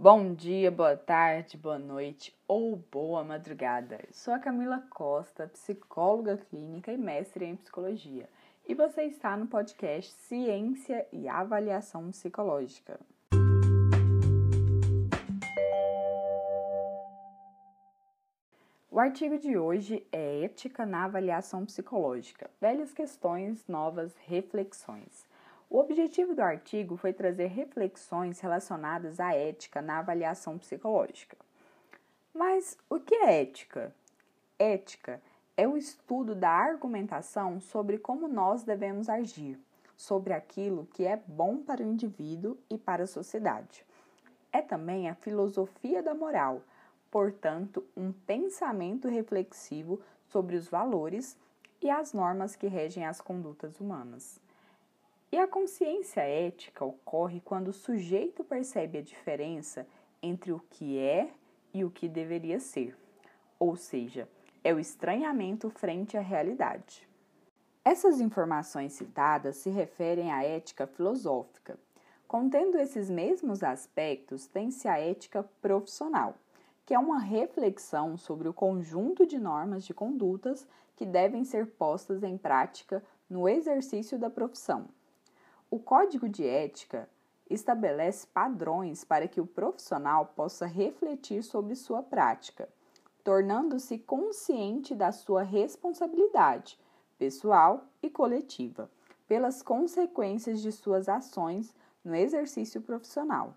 Bom dia, boa tarde, boa noite ou boa madrugada. Sou a Camila Costa, psicóloga clínica e mestre em psicologia, e você está no podcast Ciência e Avaliação Psicológica. O artigo de hoje é Ética na Avaliação Psicológica: Velhas questões, novas reflexões. O objetivo do artigo foi trazer reflexões relacionadas à ética na avaliação psicológica. Mas o que é ética? Ética é o estudo da argumentação sobre como nós devemos agir, sobre aquilo que é bom para o indivíduo e para a sociedade. É também a filosofia da moral, portanto, um pensamento reflexivo sobre os valores e as normas que regem as condutas humanas. E a consciência ética ocorre quando o sujeito percebe a diferença entre o que é e o que deveria ser, ou seja, é o estranhamento frente à realidade. Essas informações citadas se referem à ética filosófica. Contendo esses mesmos aspectos, tem-se a ética profissional, que é uma reflexão sobre o conjunto de normas de condutas que devem ser postas em prática no exercício da profissão. O código de ética estabelece padrões para que o profissional possa refletir sobre sua prática, tornando-se consciente da sua responsabilidade pessoal e coletiva pelas consequências de suas ações no exercício profissional.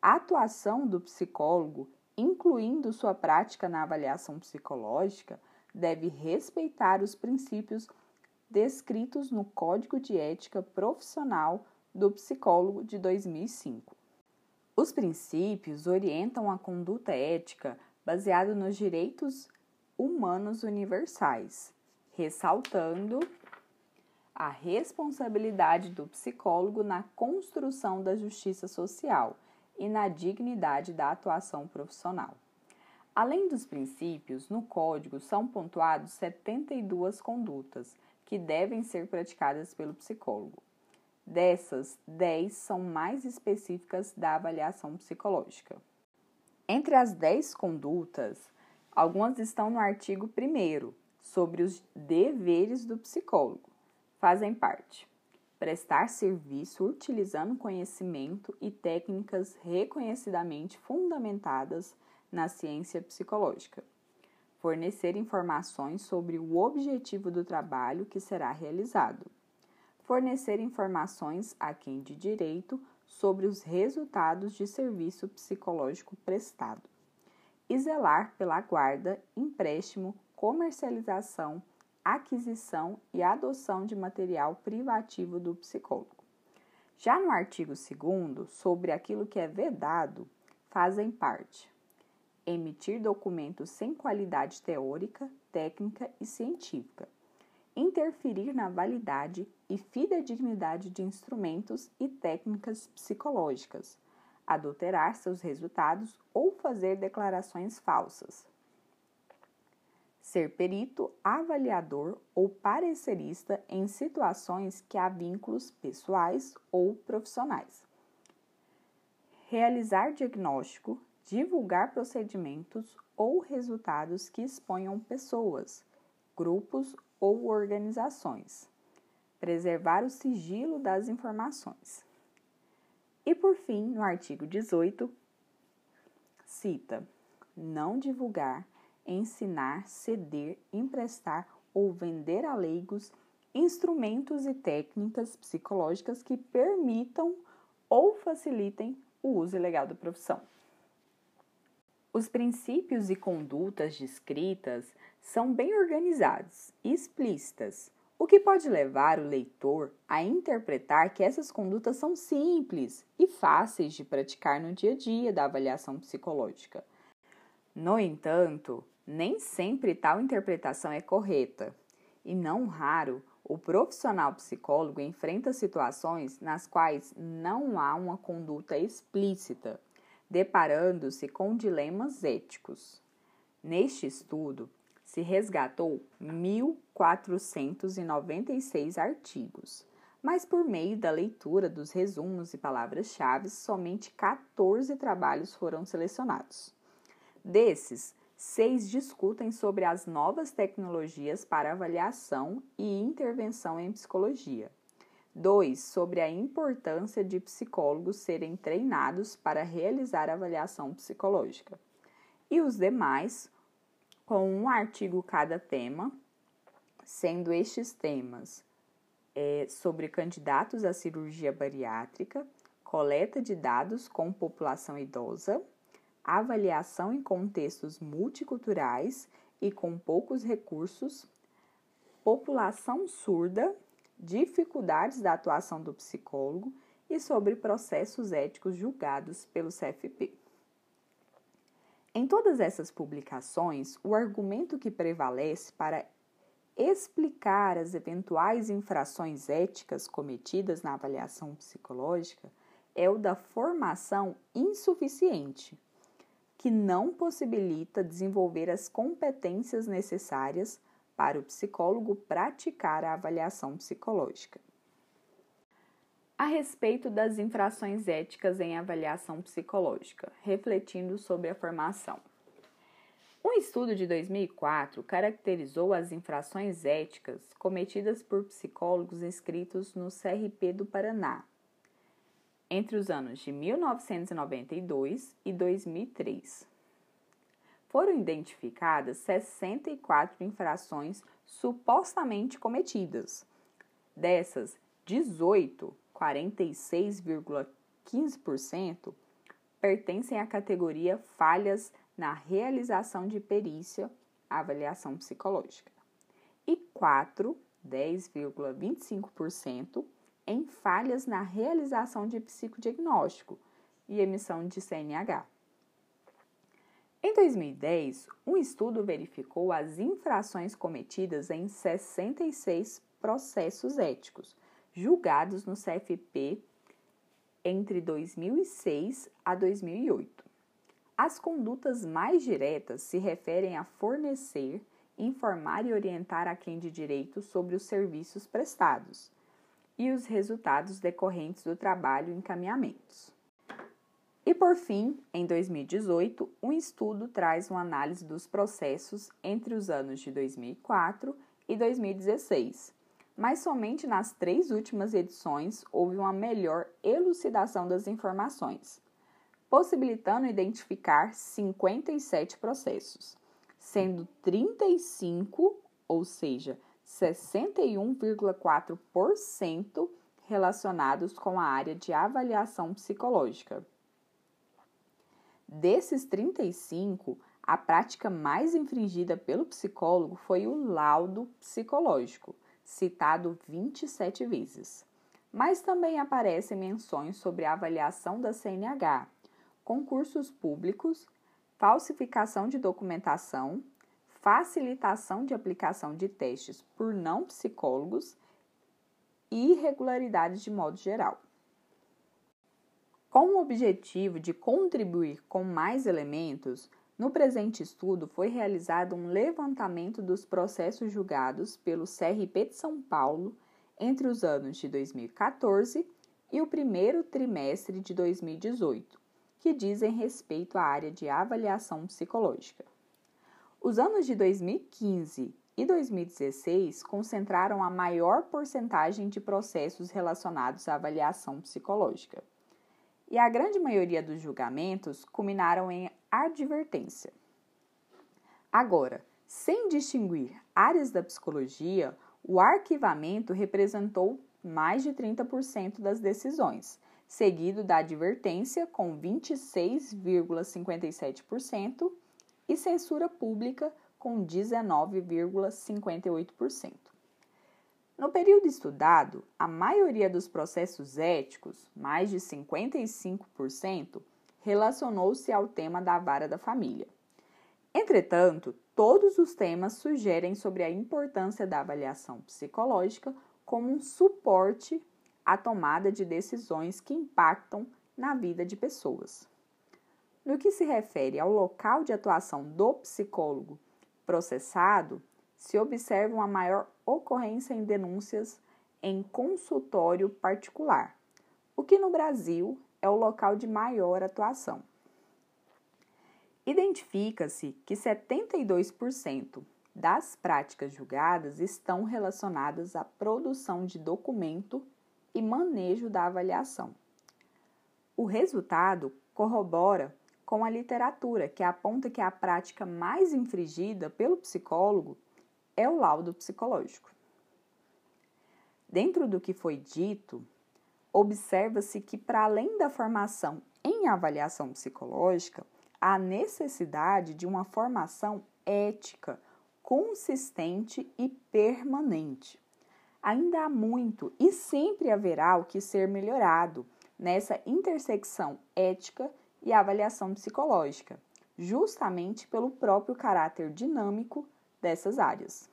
A atuação do psicólogo, incluindo sua prática na avaliação psicológica, deve respeitar os princípios descritos no Código de Ética Profissional do Psicólogo de 2005. Os princípios orientam a conduta ética baseada nos direitos humanos universais, ressaltando a responsabilidade do psicólogo na construção da justiça social e na dignidade da atuação profissional. Além dos princípios, no Código são pontuados 72 condutas que devem ser praticadas pelo psicólogo. Dessas, 10 são mais específicas da avaliação psicológica. Entre as 10 condutas, algumas estão no artigo 1 sobre os deveres do psicólogo. Fazem parte: prestar serviço utilizando conhecimento e técnicas reconhecidamente fundamentadas na ciência psicológica fornecer informações sobre o objetivo do trabalho que será realizado, fornecer informações a quem de direito sobre os resultados de serviço psicológico prestado, e zelar pela guarda, empréstimo, comercialização, aquisição e adoção de material privativo do psicólogo. Já no artigo 2, sobre aquilo que é vedado, fazem parte emitir documentos sem qualidade teórica, técnica e científica, interferir na validade e fidedignidade de instrumentos e técnicas psicológicas, adulterar seus resultados ou fazer declarações falsas. Ser perito, avaliador ou parecerista em situações que há vínculos pessoais ou profissionais. Realizar diagnóstico, divulgar procedimentos ou resultados que exponham pessoas, grupos ou organizações, preservar o sigilo das informações. E por fim, no artigo 18, cita: não divulgar, ensinar, ceder, emprestar ou vender a leigos instrumentos e técnicas psicológicas que permitam ou facilitem o uso ilegal da profissão. Os princípios e condutas descritas são bem organizados e explícitas, o que pode levar o leitor a interpretar que essas condutas são simples e fáceis de praticar no dia a dia da avaliação psicológica. No entanto, nem sempre tal interpretação é correta, e não raro o profissional psicólogo enfrenta situações nas quais não há uma conduta explícita deparando-se com dilemas éticos. Neste estudo, se resgatou 1.496 artigos, mas por meio da leitura dos resumos e palavras-chave, somente 14 trabalhos foram selecionados. Desses, seis discutem sobre as novas tecnologias para avaliação e intervenção em psicologia. Dois, sobre a importância de psicólogos serem treinados para realizar avaliação psicológica. E os demais, com um artigo cada tema, sendo estes temas é, sobre candidatos à cirurgia bariátrica, coleta de dados com população idosa, avaliação em contextos multiculturais e com poucos recursos, população surda, dificuldades da atuação do psicólogo e sobre processos éticos julgados pelo CFP. Em todas essas publicações, o argumento que prevalece para explicar as eventuais infrações éticas cometidas na avaliação psicológica é o da formação insuficiente, que não possibilita desenvolver as competências necessárias para o psicólogo praticar a avaliação psicológica. A respeito das infrações éticas em avaliação psicológica, refletindo sobre a formação. Um estudo de 2004 caracterizou as infrações éticas cometidas por psicólogos inscritos no CRP do Paraná entre os anos de 1992 e 2003. Foram identificadas 64 infrações supostamente cometidas. Dessas, 18, 46,15%, pertencem à categoria falhas na realização de perícia, avaliação psicológica, e 4, 10,25%, em falhas na realização de psicodiagnóstico e emissão de CNH. Em 2010, um estudo verificou as infrações cometidas em 66 processos éticos, julgados no CFP entre 2006 a 2008. As condutas mais diretas se referem a fornecer, informar e orientar a quem de direito sobre os serviços prestados e os resultados decorrentes do trabalho e encaminhamentos. E por fim, em 2018, um estudo traz uma análise dos processos entre os anos de 2004 e 2016, mas somente nas três últimas edições houve uma melhor elucidação das informações possibilitando identificar 57 processos, sendo 35, ou seja, 61,4% relacionados com a área de avaliação psicológica. Desses 35, a prática mais infringida pelo psicólogo foi o laudo psicológico, citado 27 vezes. Mas também aparecem menções sobre a avaliação da CNH, concursos públicos, falsificação de documentação, facilitação de aplicação de testes por não psicólogos e irregularidades de modo geral. Com o objetivo de contribuir com mais elementos, no presente estudo foi realizado um levantamento dos processos julgados pelo CRP de São Paulo entre os anos de 2014 e o primeiro trimestre de 2018 que dizem respeito à área de avaliação psicológica. Os anos de 2015 e 2016 concentraram a maior porcentagem de processos relacionados à avaliação psicológica. E a grande maioria dos julgamentos culminaram em advertência. Agora, sem distinguir áreas da psicologia, o arquivamento representou mais de 30% das decisões, seguido da advertência com 26,57% e censura pública com 19,58%. No período estudado, a maioria dos processos éticos, mais de 55%, relacionou-se ao tema da vara da família. Entretanto, todos os temas sugerem sobre a importância da avaliação psicológica como um suporte a tomada de decisões que impactam na vida de pessoas. No que se refere ao local de atuação do psicólogo processado, se observa uma maior ocorrência em denúncias em consultório particular, o que no Brasil é o local de maior atuação. Identifica-se que 72% das práticas julgadas estão relacionadas à produção de documento e manejo da avaliação. O resultado corrobora com a literatura, que aponta que a prática mais infringida pelo psicólogo é o laudo psicológico. Dentro do que foi dito, observa-se que, para além da formação em avaliação psicológica, há necessidade de uma formação ética consistente e permanente. Ainda há muito e sempre haverá o que ser melhorado nessa intersecção ética e avaliação psicológica, justamente pelo próprio caráter dinâmico dessas áreas.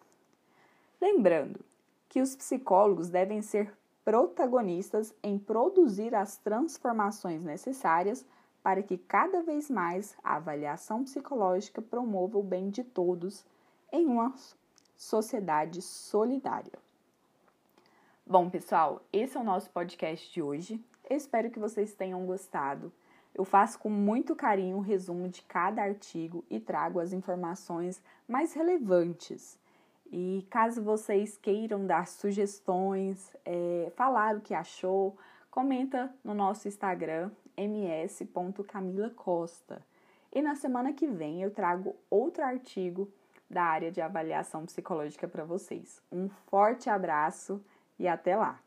Lembrando que os psicólogos devem ser protagonistas em produzir as transformações necessárias para que cada vez mais a avaliação psicológica promova o bem de todos em uma sociedade solidária. Bom, pessoal, esse é o nosso podcast de hoje. Espero que vocês tenham gostado. Eu faço com muito carinho um resumo de cada artigo e trago as informações mais relevantes. E caso vocês queiram dar sugestões, é, falar o que achou, comenta no nosso Instagram, ms.camilacosta. E na semana que vem eu trago outro artigo da área de avaliação psicológica para vocês. Um forte abraço e até lá!